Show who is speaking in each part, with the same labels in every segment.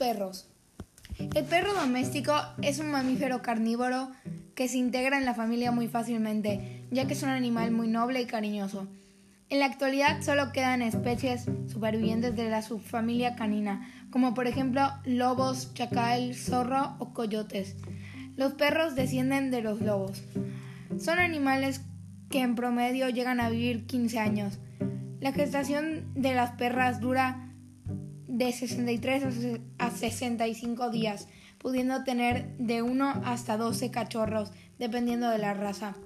Speaker 1: perros. El perro doméstico es un mamífero carnívoro que se integra en la familia muy fácilmente, ya que es un animal muy noble y cariñoso. En la actualidad solo quedan especies supervivientes de la subfamilia canina, como por ejemplo lobos, chacal, zorro o coyotes. Los perros descienden de los lobos. Son animales que en promedio llegan a vivir 15 años. La gestación de las perras dura de 63 a 65 días, pudiendo tener de 1 hasta 12 cachorros, dependiendo de la raza.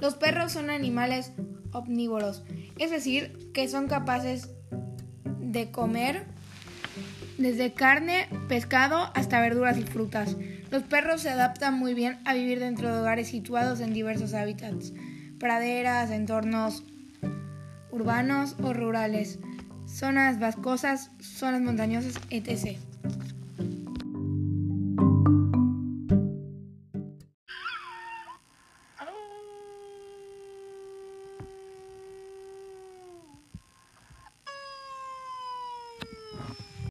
Speaker 1: Los perros son animales omnívoros, es decir, que son capaces de comer desde carne, pescado hasta verduras y frutas. Los perros se adaptan muy bien a vivir dentro de hogares situados en diversos hábitats, praderas, entornos urbanos o rurales, zonas vascosas, zonas montañosas, etc.